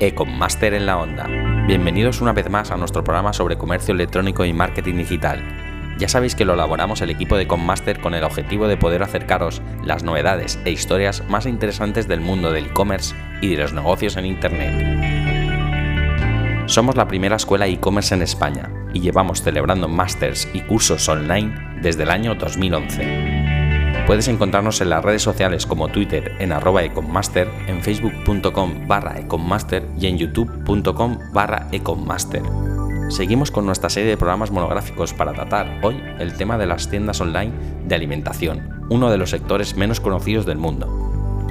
Econmaster en la Onda. Bienvenidos una vez más a nuestro programa sobre comercio electrónico y marketing digital. Ya sabéis que lo elaboramos el equipo de Econmaster con el objetivo de poder acercaros las novedades e historias más interesantes del mundo del e-commerce y de los negocios en Internet. Somos la primera escuela e-commerce en España y llevamos celebrando másters y cursos online desde el año 2011. Puedes encontrarnos en las redes sociales como Twitter en arroba econmaster, en facebook.com barra econmaster y en youtube.com barra econmaster. Seguimos con nuestra serie de programas monográficos para tratar hoy el tema de las tiendas online de alimentación, uno de los sectores menos conocidos del mundo.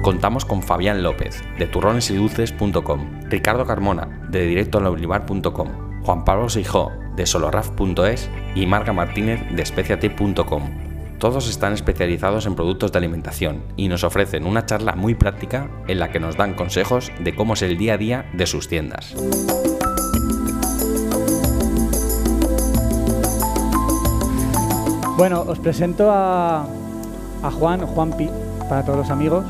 Contamos con Fabián López, de turronesyduces.com, Ricardo Carmona, de directolaulibar.com, Juan Pablo Sijó, de soloraf.es y Marga Martínez, de especiate.com todos están especializados en productos de alimentación y nos ofrecen una charla muy práctica en la que nos dan consejos de cómo es el día a día de sus tiendas. Bueno, os presento a, a Juan, Juanpi, para todos los amigos.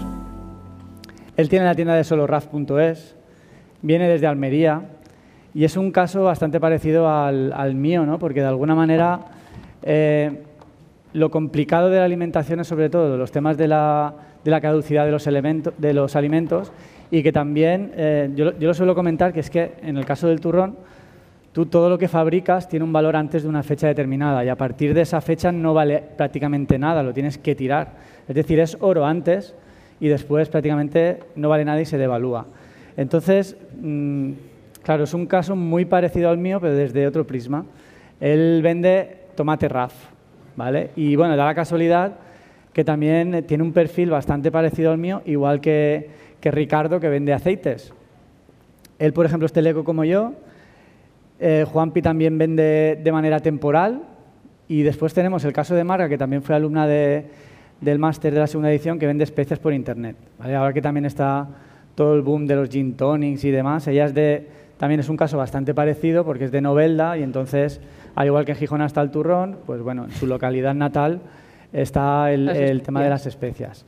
Él tiene la tienda de soloraf.es, viene desde Almería y es un caso bastante parecido al, mío, ¿no? porque de alguna manera eh, lo complicado de la alimentación es sobre todo los temas de la, caducidad de los, elementos, de los alimentos y que también, eh, yo, lo suelo comentar, que es que en el caso del turrón, tú todo lo que fabricas tiene un valor antes de una fecha determinada y a partir de esa fecha no vale prácticamente nada, lo tienes que tirar. Es decir, es oro antes y después prácticamente no vale nada y se devalúa. Entonces, mm, claro, es un caso muy parecido al mío, pero desde otro prisma. Él vende tomate RAF, y bueno, da la casualidad que también tiene un perfil bastante parecido al mío, igual que, Ricardo, que vende aceites. Él, por ejemplo, es teleco como yo. Eh, Juanpi también vende de manera temporal. Y después tenemos el caso de Marga, que también fue alumna del máster de la segunda edición, que vende especias por Internet. Ahora que también está todo el boom de los gin tonics y demás, ella también es un caso bastante parecido porque es de Novelda y entonces al igual que en Gijón está el turrón, pues bueno, en su localidad natal está el, tema de las especias.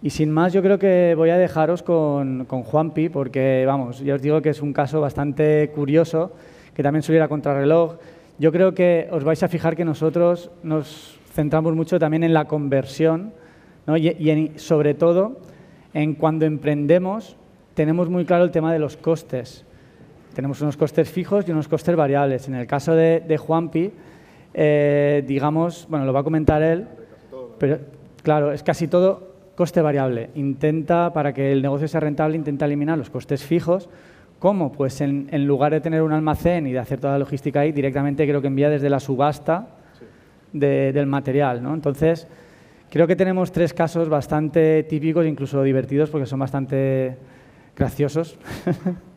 Y sin más, yo creo que voy a dejaros con, con Juanpi, porque vamos, ya os digo que es un caso bastante curioso, que también suele ir a contrarreloj. Yo creo que os vais a fijar que nosotros nos centramos mucho también en la conversión y, y sobre todo en cuando emprendemos tenemos muy claro el tema de los costes tenemos unos costes fijos y unos costes variables. En el caso de, Juanpi, eh, digamos, bueno, lo va a comentar él, pero claro, es casi todo coste variable. Intenta, para que el negocio sea rentable, intenta eliminar los costes fijos. ¿Cómo? Pues en, lugar de tener un almacén y de hacer toda la logística ahí, directamente creo que envía desde la subasta del material. ¿no? Entonces, creo que tenemos tres casos bastante típicos, incluso divertidos, porque son bastante graciosos.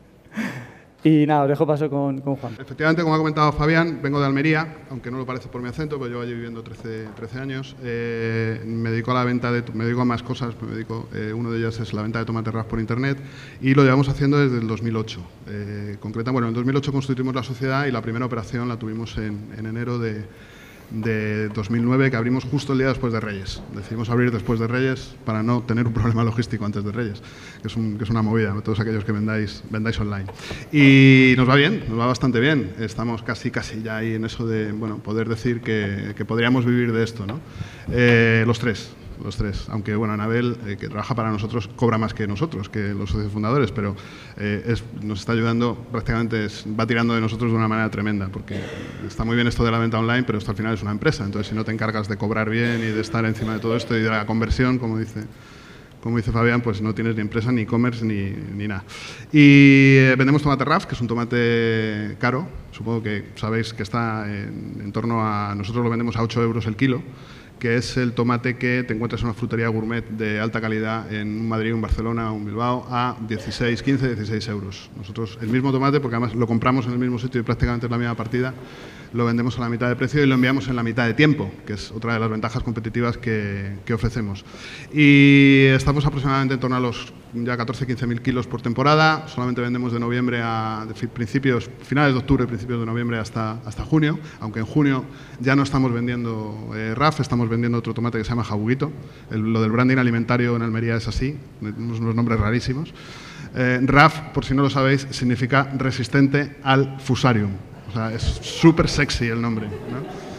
Y nada, dejo paso con, Juan. Efectivamente, como ha comentado Fabián, vengo de Almería, aunque no lo parece por mi acento, pero llevo allí viviendo 13, 13 años. Eh, me dedico a la venta de, me dedico a más cosas, me dedico, eh, uno de ellas es la venta de tomate ras por internet y lo llevamos haciendo desde el 2008. Eh, concreta, bueno, en el 2008 constituimos la sociedad y la primera operación la tuvimos en enero de de 2009 que abrimos justo el día después de Reyes. Decidimos abrir después de Reyes para no tener un problema logístico antes de Reyes, que es, es una movida, todos aquellos que vendáis, vendáis online. Y nos va bien, nos va bastante bien. Estamos casi, casi ya ahí en eso de bueno, poder decir que, que podríamos vivir de esto. ¿no? Eh, los tres, los tres. Aunque, bueno, Anabel, eh, que trabaja para nosotros, cobra más que nosotros, que los socios fundadores, pero eh, nos está ayudando, prácticamente va tirando de nosotros de una manera tremenda, porque está muy bien esto de la venta online, pero esto al final es una empresa. Entonces, si no te encargas de cobrar bien y de estar encima de todo esto y de la conversión, como dice como dice Fabián, pues no tienes ni empresa, ni e-commerce, ni, ni, nada. Y eh, vendemos tomate RAF, que es un tomate caro. Supongo que sabéis que está en, en, torno a... Nosotros lo vendemos a 8 euros el kilo que es el tomate que te encuentras en una frutería gourmet de alta calidad en Madrid, en Barcelona en Bilbao a 16, 15, 16 euros. Nosotros el mismo tomate, porque además lo compramos en el mismo sitio y prácticamente es la misma partida, lo vendemos a la mitad de precio y lo enviamos en la mitad de tiempo, que es otra de las ventajas competitivas que, que ofrecemos. Y estamos aproximadamente en torno a los ya 14-15 mil kilos por temporada. Solamente vendemos de noviembre a de principios, finales de octubre, principios de noviembre hasta, hasta junio. Aunque en junio ya no estamos vendiendo eh, RAF, estamos vendiendo otro tomate que se llama jabuguito. lo del branding alimentario en Almería es así, tenemos unos nombres rarísimos. Eh, RAF, por si no lo sabéis, significa resistente al fusarium. O sea, es súper sexy el nombre. ¿no?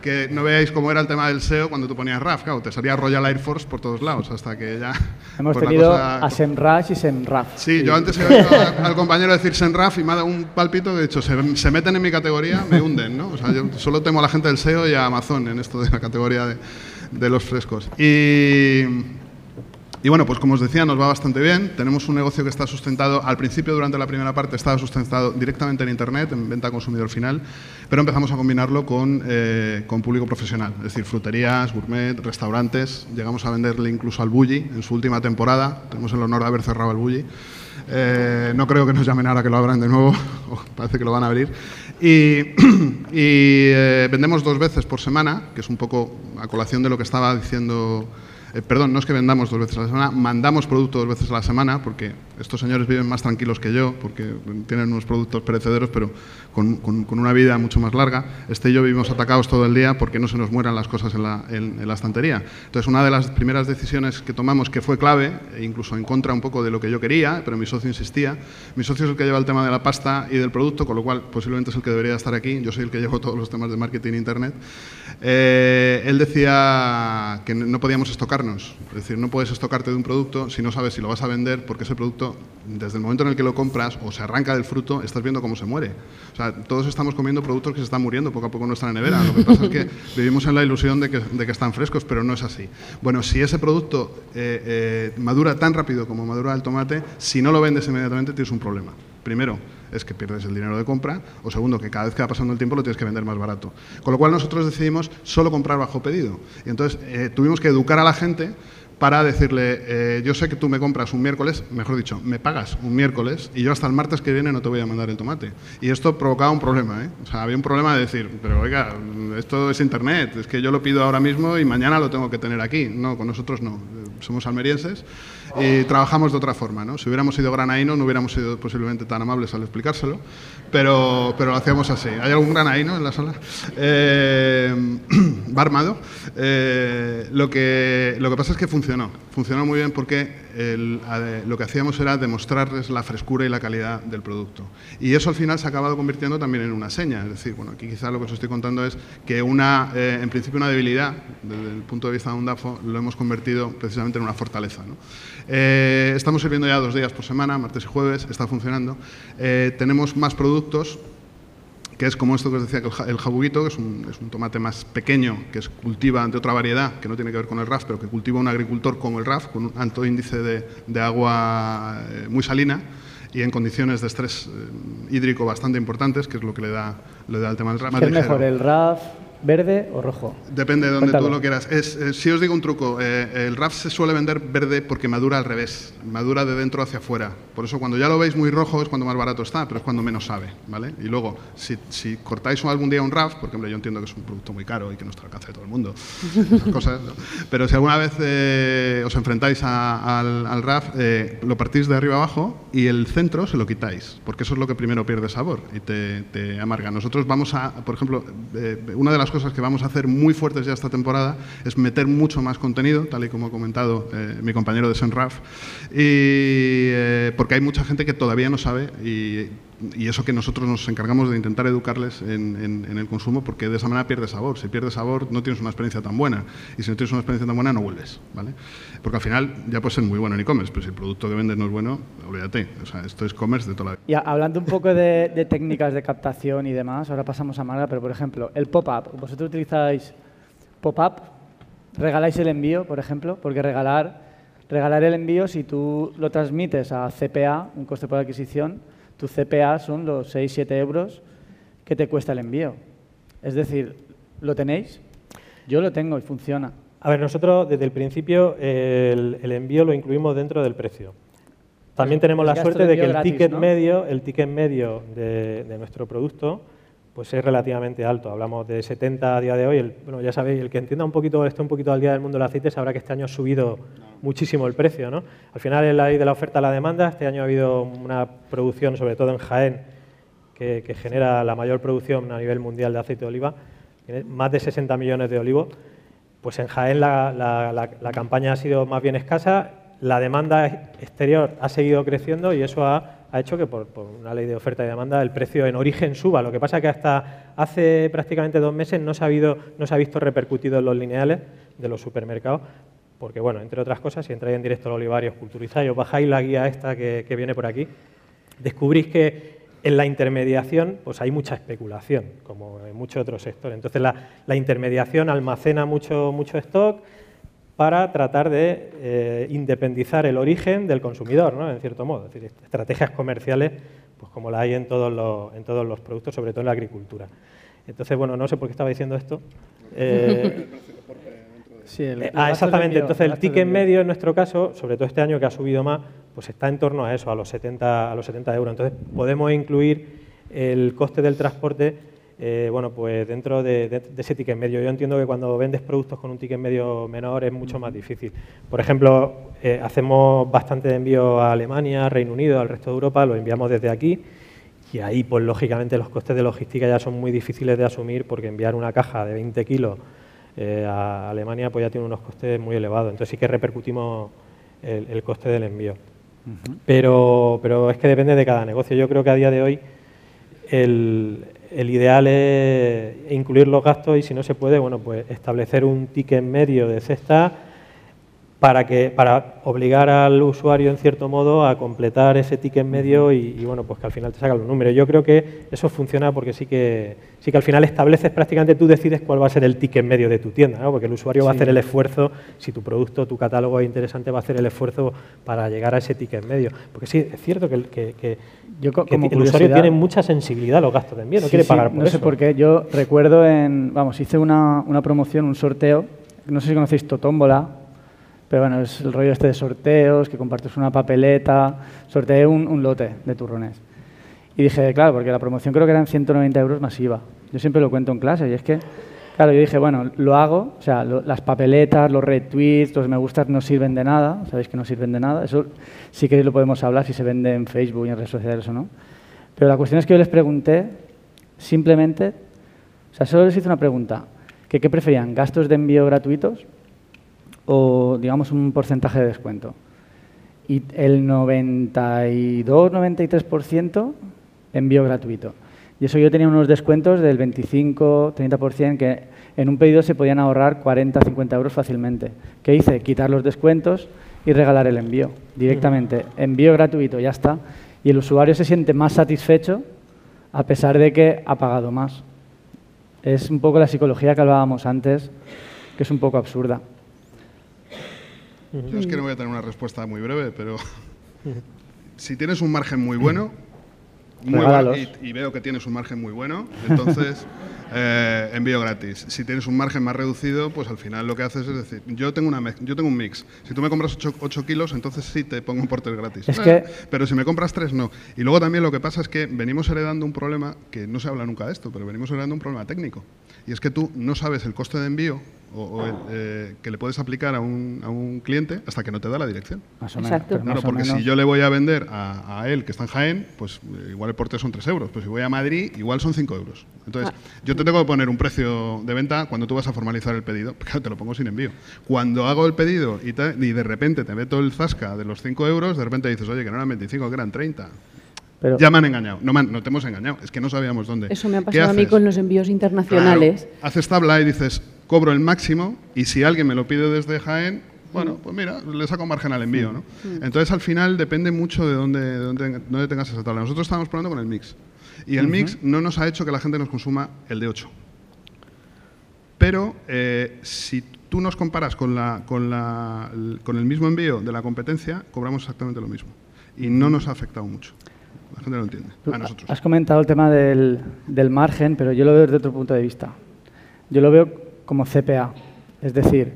Que no veáis cómo era el tema del SEO cuando tú ponías RAF, claro, te salía Royal Air Force por todos lados, hasta que ya... Hemos pues tenido a SEMRAF y SEMRAF. Sí, yo antes he oído al, compañero decir SEMRAF y me ha dado un palpito que de hecho se, se, meten en mi categoría, me hunden, ¿no? O sea, yo solo temo a la gente del SEO y a Amazon en esto de la categoría de, de los frescos. Y y bueno, pues como os decía, nos va bastante bien. Tenemos un negocio que está sustentado, al principio, durante la primera parte, estaba sustentado directamente en Internet, en venta a consumidor final, pero empezamos a combinarlo con, eh, con público profesional, es decir, fruterías, gourmet, restaurantes. Llegamos a venderle incluso al Bulli en su última temporada. Tenemos el honor de haber cerrado el Bulli. Eh, no creo que nos llamen ahora que lo abran de nuevo, parece que lo van a abrir. Y, eh, vendemos dos veces por semana, que es un poco a colación de lo que estaba diciendo eh, perdón, no es que vendamos dos veces a la semana, mandamos productos dos veces a la semana, porque estos señores viven más tranquilos que yo, porque tienen unos productos perecederos, pero con, una vida mucho más larga. Este y yo vivimos atacados todo el día porque no se nos mueran las cosas en la, en, la estantería. Entonces, una de las primeras decisiones que tomamos, que fue clave, e incluso en contra un poco de lo que yo quería, pero mi socio insistía, mi socio es el que lleva el tema de la pasta y del producto, con lo cual posiblemente es el que debería estar aquí, yo soy el que llevo todos los temas de marketing e internet. Eh, él decía que no podíamos estocar es decir, no puedes estocarte de un producto si no sabes si lo vas a vender, porque ese producto, desde el momento en el que lo compras o se arranca del fruto, estás viendo cómo se muere. O sea, todos estamos comiendo productos que se están muriendo poco a poco en nuestra nevera. Lo que pasa es que vivimos en la ilusión de que, de que, están frescos, pero no es así. Bueno, si ese producto eh, eh, madura tan rápido como madura el tomate, si no lo vendes inmediatamente tienes un problema. Primero, es que pierdes el dinero de compra, o segundo, que cada vez que va pasando el tiempo lo tienes que vender más barato. Con lo cual nosotros decidimos solo comprar bajo pedido. Y entonces eh, tuvimos que educar a la gente para decirle, eh, yo sé que tú me compras un miércoles, mejor dicho, me pagas un miércoles y yo hasta el martes que viene no te voy a mandar el tomate. Y esto provocaba un problema, ¿eh? O sea, había un problema de decir, pero oiga, esto es Internet, es que yo lo pido ahora mismo y mañana lo tengo que tener aquí. No, con nosotros no, somos almerienses y trabajamos de otra forma, ¿no? Si hubiéramos sido granaíno no hubiéramos sido posiblemente tan amables al explicárselo, pero, pero lo hacíamos así. ¿Hay algún granaíno en la sala? Eh, armado. Eh, lo, que, lo que pasa es que funcionó. Funcionó muy bien porque lo que hacíamos era demostrarles la frescura y la calidad del producto. Y eso al final se ha acabado convirtiendo también en una seña. Es decir, bueno, aquí quizá lo que os estoy contando es que una, eh, en principio una debilidad, desde el punto de vista de un DAFO, lo hemos convertido precisamente en una fortaleza. Eh, estamos sirviendo ya dos días por semana, martes y jueves, está funcionando. tenemos más productos que es como esto que os decía, que el jabuguito, que es un, es un, tomate más pequeño, que es cultiva de otra variedad, que no tiene que ver con el RAF, pero que cultiva un agricultor como el RAF, con un alto índice de, de agua eh, muy salina y en condiciones de estrés eh, hídrico bastante importantes, que es lo que le da, le da el tema del RAF. ¿Qué es mejor, el RAF ¿Verde o rojo? Depende de donde tú lo quieras. Es, eh, si os digo un truco, eh, el RAF se suele vender verde porque madura al revés, madura de dentro hacia afuera. Por eso cuando ya lo veis muy rojo es cuando más barato está, pero es cuando menos sabe. ¿vale? Y luego, si, si cortáis algún día un RAF, porque hombre, yo entiendo que es un producto muy caro y que no está al alcance de todo el mundo, cosas, pero si alguna vez eh, os enfrentáis al, al, RAF, lo partís de arriba abajo y el centro se lo quitáis, porque eso es lo que primero pierde sabor y te, te amarga. Nosotros vamos a, por ejemplo, una de las cosas que vamos a hacer muy fuertes ya esta temporada es meter mucho más contenido, tal y como ha comentado eh, mi compañero de Senraf, y, eh, porque hay mucha gente que todavía no sabe y, eso que nosotros nos encargamos de intentar educarles en, el consumo, porque de esa manera pierde sabor. Si pierde sabor no tienes una experiencia tan buena, y si no tienes una experiencia tan buena no vuelves, ¿vale? Porque al final ya puedes ser muy bueno en e-commerce, pero si el producto que vendes no es bueno, olvídate. O sea, esto es e-commerce de toda la vida. Y hablando un poco de, de técnicas de captación y demás, ahora pasamos a Marga, pero por ejemplo, el pop-up vosotros utilizáis pop-up, regaláis el envío, por ejemplo, porque regalar, regalar el envío, si tú lo transmites a CPA, un coste por adquisición, tu CPA son los 6-7 euros que te cuesta el envío. Es decir, ¿lo tenéis? Yo lo tengo y funciona. A ver, nosotros desde el principio el, envío lo incluimos dentro del precio. También tenemos la suerte de que el ticket medio, el ticket medio de, de nuestro producto pues es relativamente alto. Hablamos de 70 a día de hoy. bueno, ya sabéis, el que entienda un poquito, esté un poquito al día del mundo del aceite, sabrá que este año ha subido muchísimo el precio. ¿no? Al final es la ley de la oferta a la demanda. Este año ha habido una producción, sobre todo en Jaén, que, genera la mayor producción a nivel mundial de aceite de oliva, más de 60 millones de olivos. Pues en Jaén la campaña ha sido más bien escasa, la demanda exterior ha seguido creciendo y eso ha ha hecho que por, una ley de oferta y demanda el precio en origen suba. Lo que pasa es que hasta hace prácticamente dos meses no se ha, visto repercutido en los lineales de los supermercados, porque, bueno, entre otras cosas, si entráis en directo a Olivarios, culturizáis, os bajáis la guía esta que, viene por aquí, descubrís que en la intermediación pues hay mucha especulación, como en muchos otros sectores. Entonces, la, la intermediación almacena mucho, mucho stock, para tratar de eh, independizar el origen del consumidor, ¿no? en cierto modo. Es decir, estrategias comerciales, pues como la hay en todos, los, en todos los productos, sobre todo en la agricultura. Entonces, bueno, no sé por qué estaba diciendo esto. Eh, sí, ah, exactamente. Entonces, el ticket medio, en nuestro caso, sobre todo este año que ha subido más, pues está en torno a eso, a los 70, a los 70 euros. Entonces, podemos incluir el coste del transporte eh, bueno, pues dentro de, ese ticket medio. Yo entiendo que cuando vendes productos con un ticket medio menor es mucho más difícil. Por ejemplo, eh, hacemos bastante envío a Alemania, Reino Unido, al resto de Europa, lo enviamos desde aquí y ahí, pues lógicamente, los costes de logística ya son muy difíciles de asumir porque enviar una caja de 20 kilos eh, a Alemania pues ya tiene unos costes muy elevados. Entonces sí que repercutimos el, coste del envío. pero, pero es que depende de cada negocio. Yo creo que a día de hoy el, el ideal es incluir los gastos y si no se puede, bueno, pues establecer un ticket medio de cesta para, que, para obligar al usuario, en cierto modo, a completar ese ticket medio y, bueno, pues que al final te sacan los números. Yo creo que eso funciona porque sí que, sí que al final estableces prácticamente, tú decides cuál va a ser el ticket medio de tu tienda, ¿no? porque el usuario va a hacer el esfuerzo, si tu producto, tu catálogo es interesante, va a hacer el esfuerzo para llegar a ese ticket medio. Porque sí, es cierto que, que, yo, como el usuario tiene mucha sensibilidad a los gastos de envío, no quiere pagar por no sé por qué, yo recuerdo en, vamos, hice una, una promoción, un sorteo, no sé si conocéis Totómbola, pero bueno, es el rollo este de sorteos, que compartes una papeleta, sorteé un, lote de turrones. Y dije, claro, porque la promoción creo que eran 190 euros masiva. Yo siempre lo cuento en clase y es que, claro, yo dije, bueno, lo hago, o sea, las papeletas, los retweets, los me gustas no sirven de nada, sabéis que no sirven de nada. Eso sí que lo podemos hablar si se vende en Facebook y en redes sociales o no. Pero la cuestión es que yo les pregunté simplemente, o sea, solo les hice una pregunta, que qué preferían, gastos de envío gratuitos o digamos un porcentaje de descuento. Y el 92-93% envío gratuito. Y eso yo tenía unos descuentos del 25-30% que en un pedido se podían ahorrar 40-50 euros fácilmente. ¿Qué hice? Quitar los descuentos y regalar el envío directamente. Envío gratuito, ya está. Y el usuario se siente más satisfecho a pesar de que ha pagado más. Es un poco la psicología que hablábamos antes, que es un poco absurda. Yo es que no voy a tener una respuesta muy breve, pero si tienes un margen muy bueno, y, veo que tienes un margen muy bueno, entonces eh, envío gratis. Si tienes un margen más reducido, pues al final lo que haces es decir, yo tengo, una yo tengo un mix. Si tú me compras 8, kilos, entonces sí te pongo un porter gratis. pero si me compras 3, no. Y luego también lo que pasa es que venimos heredando un problema, que no se habla nunca de esto, pero venimos heredando un problema técnico. Y es que tú no sabes el coste de envío o, eh, que le puedes aplicar a un, a un, cliente hasta que no te da la dirección. Exacto. Claro, porque si yo le voy a vender a, él que está en Jaén, pues eh, igual el porte son 3 euros. Pues si voy a Madrid, igual son 5 euros. Entonces, ah. yo te tengo que poner un precio de venta cuando tú vas a formalizar el pedido. Claro, te lo pongo sin envío. Cuando hago el pedido y, y de repente te meto el zasca de los 5 euros, de repente dices, oye, que no eran 25, que eran 30 ya me han engañado. No, no te hemos engañado. Es que no sabíamos dónde. Eso me ha pasado a mí con los envíos internacionales. haces tabla y dices, cobro el máximo y si alguien me lo pide desde Jaén, bueno, pues mira, le saco margen al envío, ¿no? Entonces, al final, depende mucho de dónde, dónde, tengas esa tabla. Nosotros estamos probando con el mix. Y el mix no nos ha hecho que la gente nos consuma el de 8. Pero eh, si tú nos comparas con, la, con, la, con el mismo envío de la competencia, cobramos exactamente lo mismo. Y no nos ha afectado mucho. La gente lo entiende. A nosotros. Has comentado el tema del, del, margen, pero yo lo veo desde otro punto de vista. Yo lo veo como CPA. Es decir,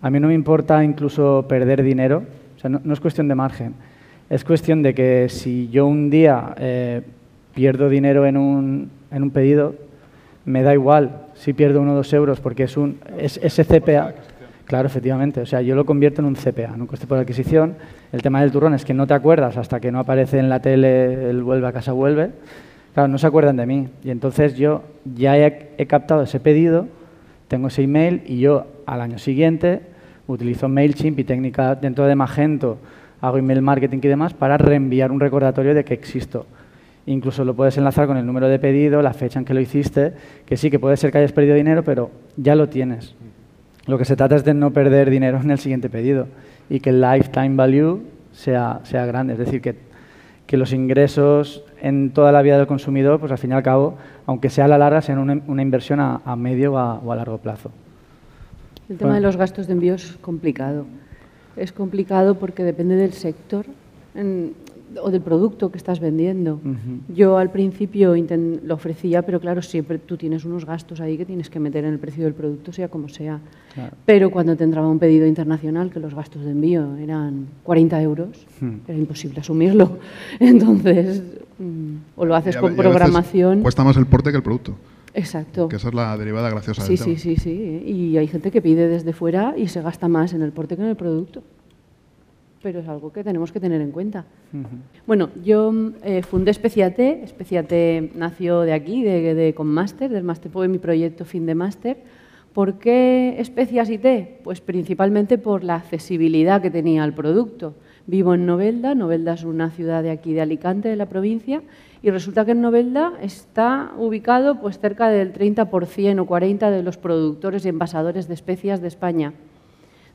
a mí no me importa incluso perder dinero. O sea, no, es cuestión de margen. Es cuestión de que si yo un día eh, pierdo dinero en un, en un pedido, me da igual si pierdo uno o dos euros porque es un es, ese CPA. Claro, efectivamente. O sea, yo lo convierto en un CPA, en un coste por adquisición. El tema del turrón es que no te acuerdas hasta que no aparece en la tele el vuelve a casa, vuelve. Claro, no se acuerdan de mí. Y entonces yo ya he, captado ese pedido, tengo ese email y yo al año siguiente utilizo MailChimp y técnica dentro de Magento, hago email marketing y demás para reenviar un recordatorio de que existo. Incluso lo puedes enlazar con el número de pedido, la fecha en que lo hiciste, que sí, que puede ser que hayas perdido dinero, pero ya lo tienes. Lo que se trata es de no perder dinero en el siguiente pedido y que el lifetime value sea, sea grande. Es decir, que, que los ingresos en toda la vida del consumidor, pues al fin y al cabo, aunque sea a la larga, sean una, inversión a, medio o a, largo plazo. El tema de los gastos de envío es complicado. Es complicado porque depende del sector o del producto que estás vendiendo. Yo al principio lo ofrecía, pero claro, siempre tú tienes unos gastos ahí que tienes que meter en el precio del producto, sea como sea. Pero cuando te entraba un pedido internacional, que los gastos de envío eran 40 euros, era imposible asumirlo. Entonces, mm, o lo haces con programación. Cuesta más el porte que el producto. Exacto. Que esa es la derivada graciosa sí, sí, Sí, sí, Y hay gente que pide desde fuera y se gasta más en el porte que en el producto pero es algo que tenemos que tener en cuenta. Bueno, yo eh, fundé Especiate. Especiate nació de aquí, de, de Conmaster, del Master, fue mi proyecto fin de máster. ¿Por qué especias y té? Pues principalmente por la accesibilidad que tenía el producto. Vivo en Novelda, Novelda es una ciudad de aquí de Alicante, de la provincia, y resulta que en Novelda está ubicado pues cerca del 30% o 40% de los productores y envasadores de especias de España.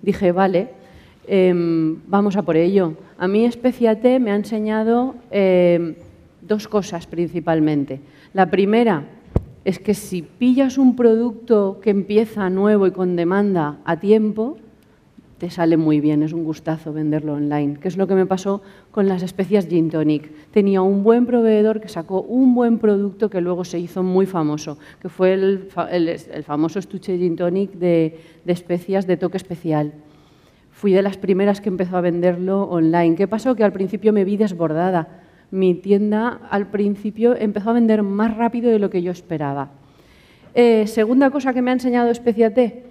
Dije, vale, Em, vamos a por ello. A mí Especiate me ha enseñado em, dos cosas principalmente. La primera es que si pillas un producto que empieza nuevo y con demanda a tiempo, te sale muy bien, es un gustazo venderlo online, que es lo que me pasó con las especias Gin Tonic. Tenía un buen proveedor que sacó un buen producto que luego se hizo muy famoso, que fue el, famoso estuche Gin Tonic de especias de toque especial fui de las primeras que empezó a venderlo online. ¿Qué pasó? Que al principio me vi desbordada. Mi tienda al principio empezó a vender más rápido de lo que yo esperaba. Eh, segunda cosa que me ha enseñado Especiate,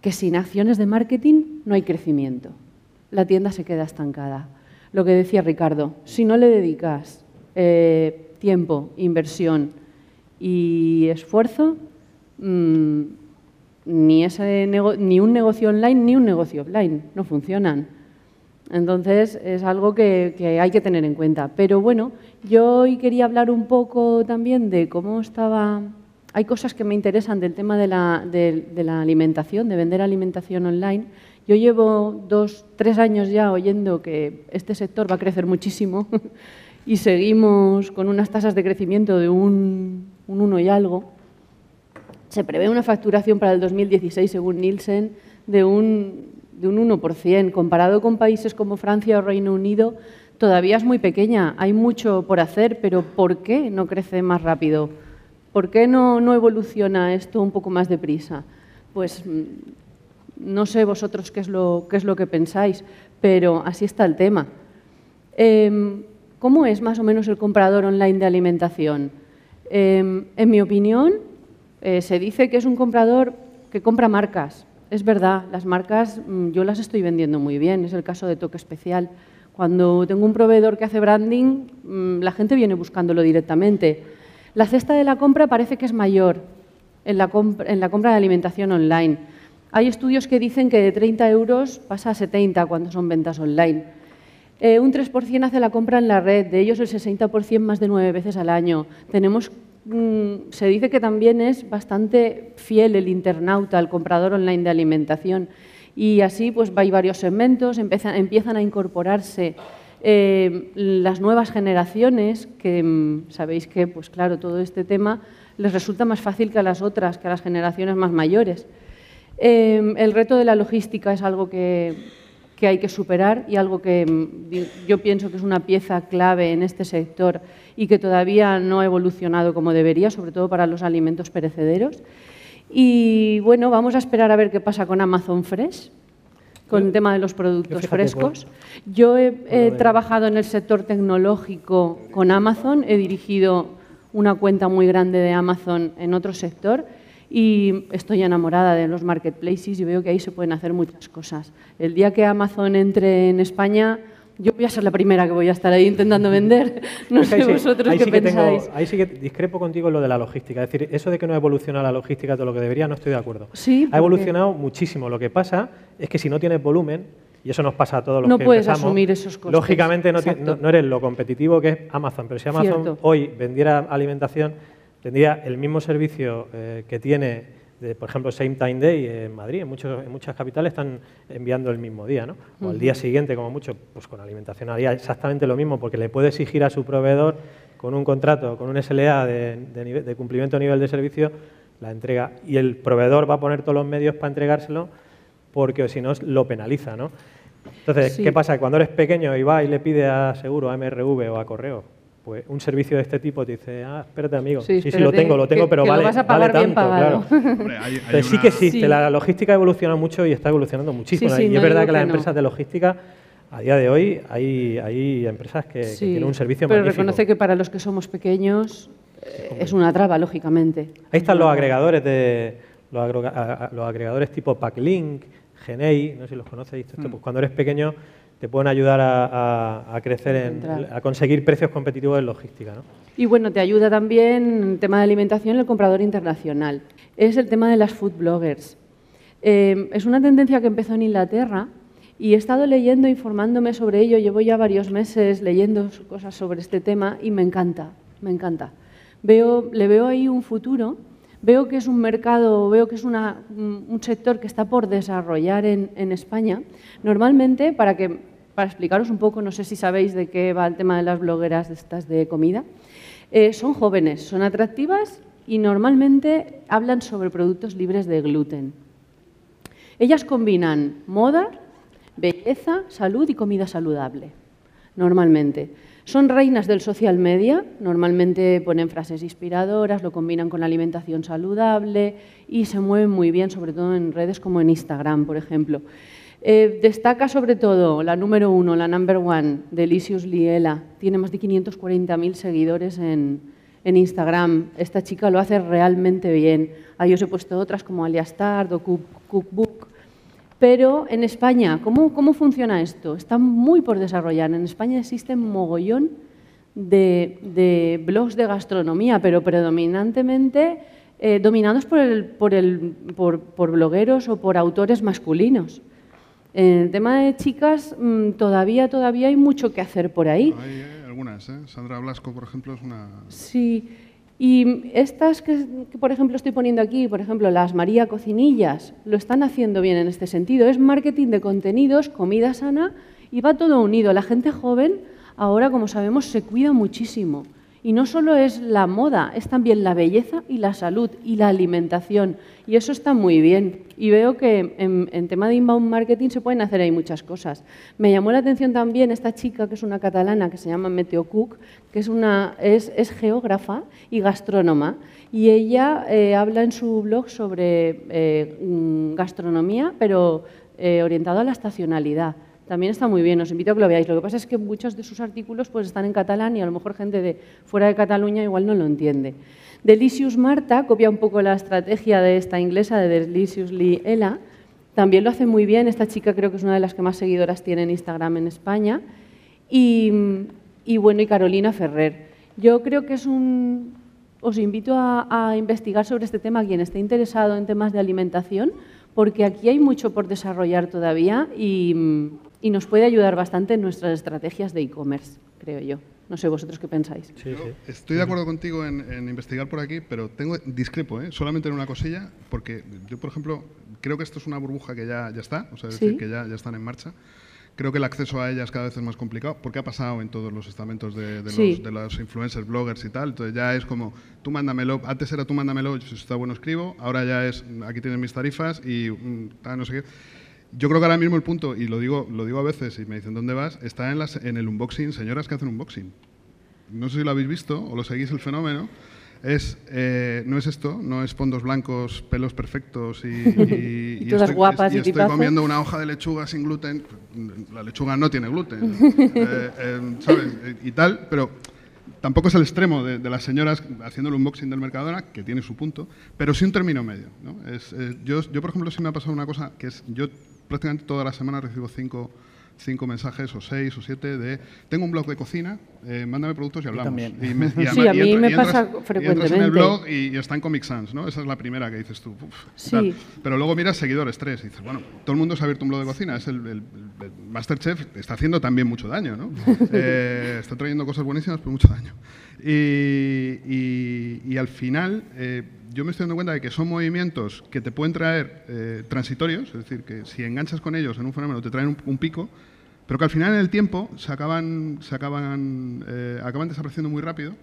que sin acciones de marketing no hay crecimiento. La tienda se queda estancada. Lo que decía Ricardo, si no le dedicas eh, tiempo, inversión y esfuerzo, mm, ni, ese ni un negocio online ni un negocio offline, no funcionan. Entonces es algo que, hay que tener en cuenta. Pero bueno, yo hoy quería hablar un poco también de cómo estaba... Hay cosas que me interesan del tema de la, alimentación, de vender alimentación online. Yo llevo dos, tres años ya oyendo que este sector va a crecer muchísimo y seguimos con unas tasas de crecimiento de un, un uno y algo. Se prevé una facturación para el 2016, según Nielsen, de un, de un 1%. Comparado con países como Francia o Reino Unido, todavía es muy pequeña. Hay mucho por hacer, pero ¿por qué no crece más rápido? ¿Por qué no, no evoluciona esto un poco más deprisa? Pues mm, no sé vosotros qué es lo, qué es lo que pensáis, pero así está el tema. Em, ¿Cómo es más o menos el comprador online de alimentación? Em, en mi opinión, eh, se dice que es un comprador que compra marcas. Es verdad, las marcas mm, yo las estoy vendiendo muy bien, es el caso de Toque Especial. Cuando tengo un proveedor que hace branding, mm, la gente viene buscándolo directamente. La cesta de la compra parece que es mayor en la, compra, de alimentación online. Hay estudios que dicen que de 30 euros pasa a 70 cuando son ventas online. Eh, un 3% hace la compra en la red, de ellos el 60% más de nueve veces al año. Tenemos Mm, se dice que también es bastante fiel el internauta al comprador online de alimentación. Y así pues hay varios segmentos, empiezan, a incorporarse eh, las nuevas generaciones, que mm, sabéis que, pues claro, todo este tema les resulta más fácil que a las otras, que a las generaciones más mayores. Eh, el reto de la logística es algo que, que hay que superar y algo que mm, yo pienso que es una pieza clave en este sector y que todavía no ha evolucionado como debería, sobre todo para los alimentos perecederos. Y bueno, vamos a esperar a ver qué pasa con Amazon Fresh, con el tema de los productos frescos. Yo he, trabajado en el sector tecnológico con Amazon, he dirigido una cuenta muy grande de Amazon en otro sector y estoy enamorada de los marketplaces y veo que ahí se pueden hacer muchas cosas. El día que Amazon entre en España, yo voy a ser la primera que voy a estar ahí intentando vender. No sé vosotros qué pensáis. ahí sí que discrepo contigo en lo de la logística. Es decir, eso de que no ha evolucionado la logística todo lo que debería, no estoy de acuerdo. Sí, ha evolucionado muchísimo. Lo que pasa es que si no tienes volumen, y eso nos pasa a todos los no que puedes asumir esos costes. Lógicamente no, no, eres lo competitivo que es Amazon, pero si Amazon hoy vendiera alimentación, tendría el mismo servicio eh, que tiene por ejemplo, Same Time Day en Madrid, en, muchos, en muchas capitales están enviando el mismo día, ¿no? O al día siguiente, como mucho, pues con alimentación haría exactamente lo mismo, porque le puede exigir a su proveedor con un contrato, con un SLA de, de cumplimiento a nivel de servicio, la entrega. Y el proveedor va a poner todos los medios para entregárselo, porque si no lo penaliza, ¿no? Entonces, ¿qué pasa? Cuando eres pequeño y va y le pide a seguro, a MRV o a correo, pues un servicio de este tipo te dice, ah, espérate amigo, sí, sí, lo tengo, lo tengo, pero vale, lo vas a pagar vale tanto, claro. sí que existe, la logística evoluciona mucho y está evolucionando muchísimo. y es verdad que las empresas de logística a día de hoy hay, hay empresas que, tienen un servicio pero reconoce que para los que somos pequeños eh, es una traba, lógicamente. Ahí están los agregadores de los, agregadores tipo Packlink, Genei, no sé si los conocéis, mm. pues cuando eres pequeño te pueden ayudar a, crecer, en, a conseguir precios competitivos en logística. ¿no? Y bueno, te ayuda también en el tema de alimentación el comprador internacional. Es el tema de las food bloggers. Eh, es una tendencia que empezó en Inglaterra y he estado leyendo, informándome sobre ello. Llevo ya varios meses leyendo cosas sobre este tema y me encanta, me encanta. Veo, le veo ahí un futuro. Veo que es un mercado, veo que es un sector que está por desarrollar en, en España. Normalmente, para que para explicaros un poco, no sé si sabéis de qué va el tema de las blogueras de estas de comida. Eh, son jóvenes, son atractivas y normalmente hablan sobre productos libres de gluten. Ellas combinan moda, belleza, salud y comida saludable, normalmente. Son reinas del social media, normalmente ponen frases inspiradoras, lo combinan con alimentación saludable y se mueven muy bien, sobre todo en redes como en Instagram, por ejemplo. Eh, destaca sobre todo la número uno, la number one, Delicious Liela. Tiene más de 540.000 seguidores en, Instagram. Esta chica lo hace realmente bien. Ahí os he puesto otras como Aliastard o Cookbook. Pero en España, ¿cómo, ¿cómo, funciona esto? Está muy por desarrollar. En España existen mogollón de, blogs de gastronomía, pero predominantemente eh, dominados por blogueros o por autores masculinos. En el tema de chicas, mm, todavía, todavía hay mucho que hacer por ahí. Hay, algunas, ¿eh? Sandra Blasco, por ejemplo, es una... Sí, y estas que, por ejemplo, estoy poniendo aquí, por ejemplo, las María Cocinillas, lo están haciendo bien en este sentido. Es marketing de contenidos, comida sana, y va todo unido. La gente joven ahora, como sabemos, se cuida muchísimo. Y no solo es la moda, es también la belleza y la salud y la alimentación. Y eso está muy bien. Y veo que en, tema de inbound marketing se pueden hacer ahí muchas cosas. Me llamó la atención también esta chica, que es una catalana, que se llama Meteo Cook, que es, una, es, geógrafa y gastrónoma. Y ella eh, habla en su blog sobre eh, mm, gastronomía, pero eh, orientado a la estacionalidad también está muy bien, os invito a que lo veáis. Lo que pasa es que muchos de sus artículos pues, están en catalán y a lo mejor gente de fuera de Cataluña igual no lo entiende. Delicious Marta copia un poco la estrategia de esta inglesa de Deliciously Ella. También lo hace muy bien. Esta chica creo que es una de las que más seguidoras tiene en Instagram en España. Y, bueno, y Carolina Ferrer. Yo creo que es un... Os invito a, a investigar sobre este tema quien esté interesado en temas de alimentación, porque aquí hay mucho por desarrollar todavía y, y nos puede ayudar bastante en nuestras estrategias de e-commerce, creo yo. No sé vosotros qué pensáis. Estoy de acuerdo contigo en, investigar por aquí, pero tengo discrepo, ¿eh? solamente en una cosilla, porque yo, por ejemplo, creo que esto es una burbuja que ya, ya está, o sea, es decir, que ya, ya están en marcha. Creo que el acceso a ellas cada vez es más complicado, porque ha pasado en todos los estamentos de, los, de los, influencers, bloggers y tal. Entonces ya es como, tú mándamelo, antes era tú mándamelo, si está bueno escribo, ahora ya es, aquí tienes mis tarifas y mm, no sé qué. Yo creo que ahora mismo el punto, y lo digo, lo digo a veces y me dicen dónde vas, está en, las, en el unboxing, señoras que hacen unboxing. No sé si lo habéis visto o lo seguís el fenómeno. Es, eh, no es esto, no es fondos blancos, pelos perfectos y, y, y, estoy, guapas y, estoy comiendo una hoja de lechuga sin gluten. La lechuga no tiene gluten, eh, eh, ¿sabes? Y tal, pero tampoco es el extremo de, las señoras haciendo el unboxing del Mercadona, que tiene su punto, pero sí un término medio. Es, eh, yo, yo, por ejemplo, sí me ha pasado una cosa que es, yo prácticamente toda la semana recibo cinco cinco mensajes o seis o siete de tengo un blog de cocina, eh, mándame productos y hablamos. Y sí, a mí me pasa frecuentemente. en el blog y, está en Comic Sans, ¿no? Esa es la primera que dices tú. sí. Pero luego miras seguidores tres y dices, bueno, todo el mundo se ha abierto un blog de cocina, es el, Masterchef, está haciendo también mucho daño, ¿no? Eh, está trayendo cosas buenísimas, pero mucho daño. Y, al final... Eh, yo me estoy dando cuenta de que son movimientos que te pueden traer eh, transitorios, es decir, que si enganchas con ellos en un fenómeno te traen un, pico, pero que al final en el tiempo se acaban, se acaban, eh, acaban desapareciendo muy rápido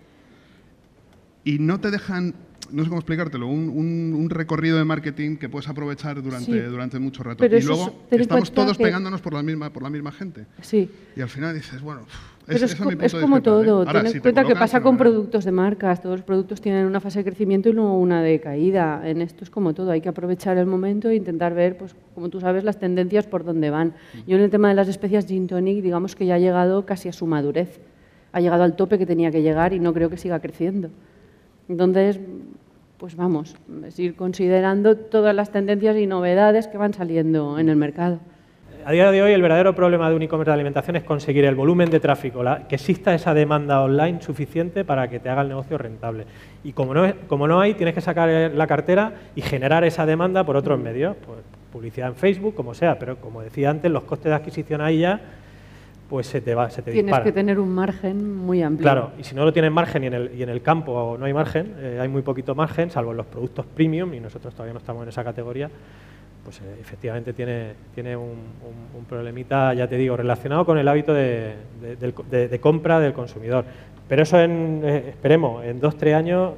y no te dejan no sé cómo explicártelo, un, recorrido de marketing que puedes aprovechar durante, durante mucho rato. y luego estamos todos pegándonos por la, misma, por la misma gente. Sí. Y al final dices, bueno, es, es, como todo. Ten en cuenta que pasa con productos de marcas. Todos los productos tienen una fase de crecimiento y luego una de caída. En esto es como todo. Hay que aprovechar el momento e intentar ver, pues, como tú sabes, las tendencias por dónde van. Mm. Yo en el tema de las especias gin tonic, digamos que ya ha llegado casi a su madurez. Ha llegado al tope que tenía que llegar y no creo que siga creciendo. Entonces, pues vamos, es ir considerando todas las tendencias y novedades que van saliendo en el mercado. A día de hoy el verdadero problema de un e-commerce de alimentación es conseguir el volumen de tráfico, que exista esa demanda online suficiente para que te haga el negocio rentable. Y como no, como no hay, tienes que sacar la cartera y generar esa demanda por otros medios, pues, publicidad en Facebook, como sea, pero como decía antes, los costes de adquisición ahí ya pues se te va, se te Tienes que tener un margen muy amplio. Claro, y si no lo tienes margen y en el, y en el campo no hay margen, eh, hay muy poquito margen, salvo en los productos premium, y nosotros todavía no estamos en esa categoría, pues eh, efectivamente tiene, tiene un, problemita, ya te digo, relacionado con el hábito de, de, compra del consumidor. Pero eso, en, eh, esperemos, en dos, tres años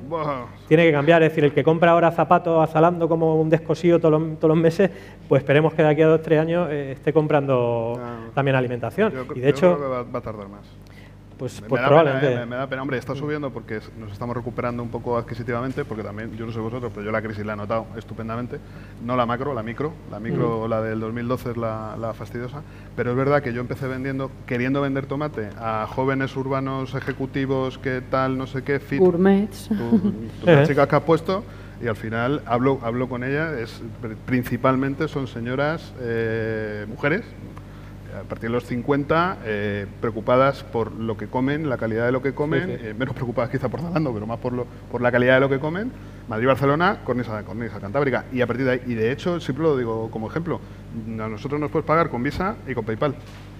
tiene que cambiar. Es decir, el que compra ahora zapatos azalando como un descosido todos los, todos los meses, pues esperemos que de aquí a dos, tres años eh, esté comprando también alimentación. y de hecho, va, va a tardar más. Pues, me, pues probablemente. Pena, me, da pena, hombre, está subiendo porque nos estamos recuperando un poco adquisitivamente, porque también, yo no sé vosotros, pero yo la crisis la he notado estupendamente. No la macro, la micro. La micro, la del 2012 es la, fastidiosa. Pero es verdad que yo empecé vendiendo, queriendo vender tomate a jóvenes urbanos ejecutivos que tal, no sé qué, fit. Gourmets. la chica que ha puesto y al final hablo, hablo con ella, es, principalmente son señoras, eh, mujeres, a partir de los 50, eh, preocupadas por lo que comen, la calidad de lo que comen, eh, menos preocupadas quizá por Zalando, pero más por, lo, por la calidad de lo que comen. Madrid-Barcelona, cornisa, cornisa cantábrica. Y a partir de ahí, y de hecho, siempre lo digo como ejemplo, a nosotros nos puedes pagar con Visa y con PayPal.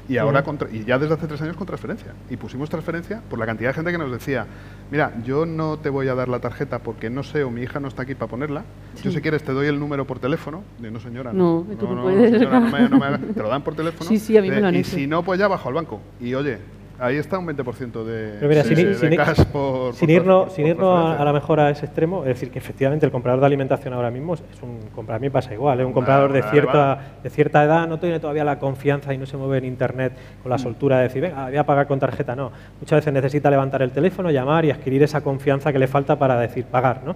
Y ahora, y ya desde hace tres años con transferencia. Y pusimos transferencia por la cantidad de gente que nos decía, mira, yo no te voy a dar la tarjeta porque no sé o mi hija no está aquí para ponerla. Yo si quieres te doy el número por teléfono. De no señora, no, no, tú no, puedes. te lo dan por teléfono. Sí, sí, a mí me lo han Y si no, pues ya bajo al banco. Y oye, Ahí está un 20% de, mira, sin, irnos, sin irnos a, la mejora a ese extremo, es decir, que efectivamente el comprador de alimentación ahora mismo es un comprador, a mí pasa igual, es un comprador de, cierta, de cierta edad, no tiene todavía la confianza y no se mueve en Internet con la mm. soltura de decir, venga, voy a pagar con tarjeta, no. Muchas veces necesita levantar el teléfono, llamar y adquirir esa confianza que le falta para decir pagar, ¿no?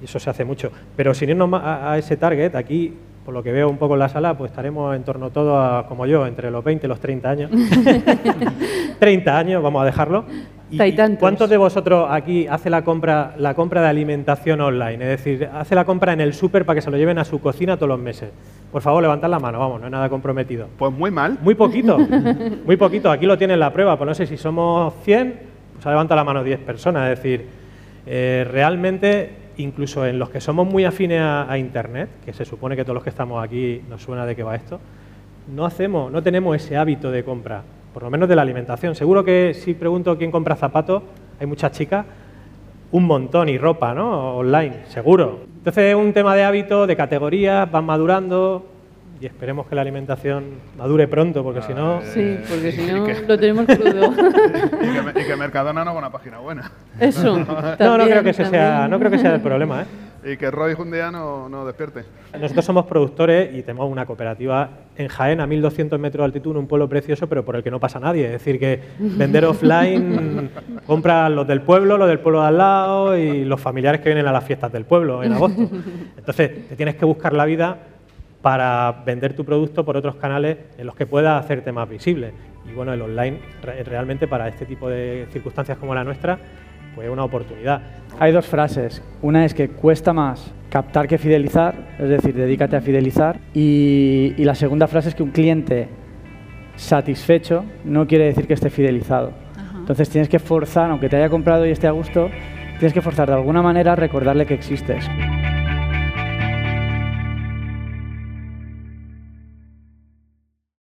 Y eso se hace mucho. Pero sin irnos a ese target, aquí por lo que veo un poco en la sala, pues estaremos en torno todo a, como yo, entre los 20 y los 30 años. 30 años, vamos a dejarlo. ¿Y, ¿Cuántos de vosotros aquí hace la compra, la compra de alimentación online? Es decir, hace la compra en el súper para que se lo lleven a su cocina todos los meses. Por favor, levantad la mano, vamos, no es nada comprometido. Pues muy mal. Muy poquito, muy poquito. Aquí lo tienen la prueba, pues no sé si somos 100, pues levanta la mano 10 personas. Es decir, eh, realmente incluso en los que somos muy afines a, Internet, que se supone que todos los que estamos aquí nos suena de qué va esto, no hacemos, no tenemos ese hábito de compra, por lo menos de la alimentación. Seguro que si pregunto quién compra zapatos, hay muchas chicas, un montón y ropa, ¿no? Online, seguro. Entonces es un tema de hábito, de categorías, van madurando, y esperemos que la alimentación madure pronto, porque si no... Sí, porque si no lo tenemos crudo. y, que, Mercadona no haga una página buena. Eso. no, no creo que sea, no creo que sea el problema, ¿eh? Y que Roy un día no, no, despierte. Nosotros somos productores y tenemos una cooperativa en Jaén a 1.200 metros de altitud, un pueblo precioso, pero por el que no pasa nadie. Es decir, que vender offline compra los del pueblo, los del pueblo de al lado y los familiares que vienen a las fiestas del pueblo en agosto. Entonces, te tienes que buscar la vida para vender tu producto por otros canales en los que puedas hacerte más visible. Y bueno, el online realmente para este tipo de circunstancias como la nuestra, pues es una oportunidad. Hay dos frases. Una es que cuesta más captar que fidelizar, es decir, dedícate a fidelizar. Y, y la segunda frase es que un cliente satisfecho no quiere decir que esté fidelizado. Entonces tienes que forzar, aunque te haya comprado y esté a gusto, tienes que forzar de alguna manera a recordarle que existes.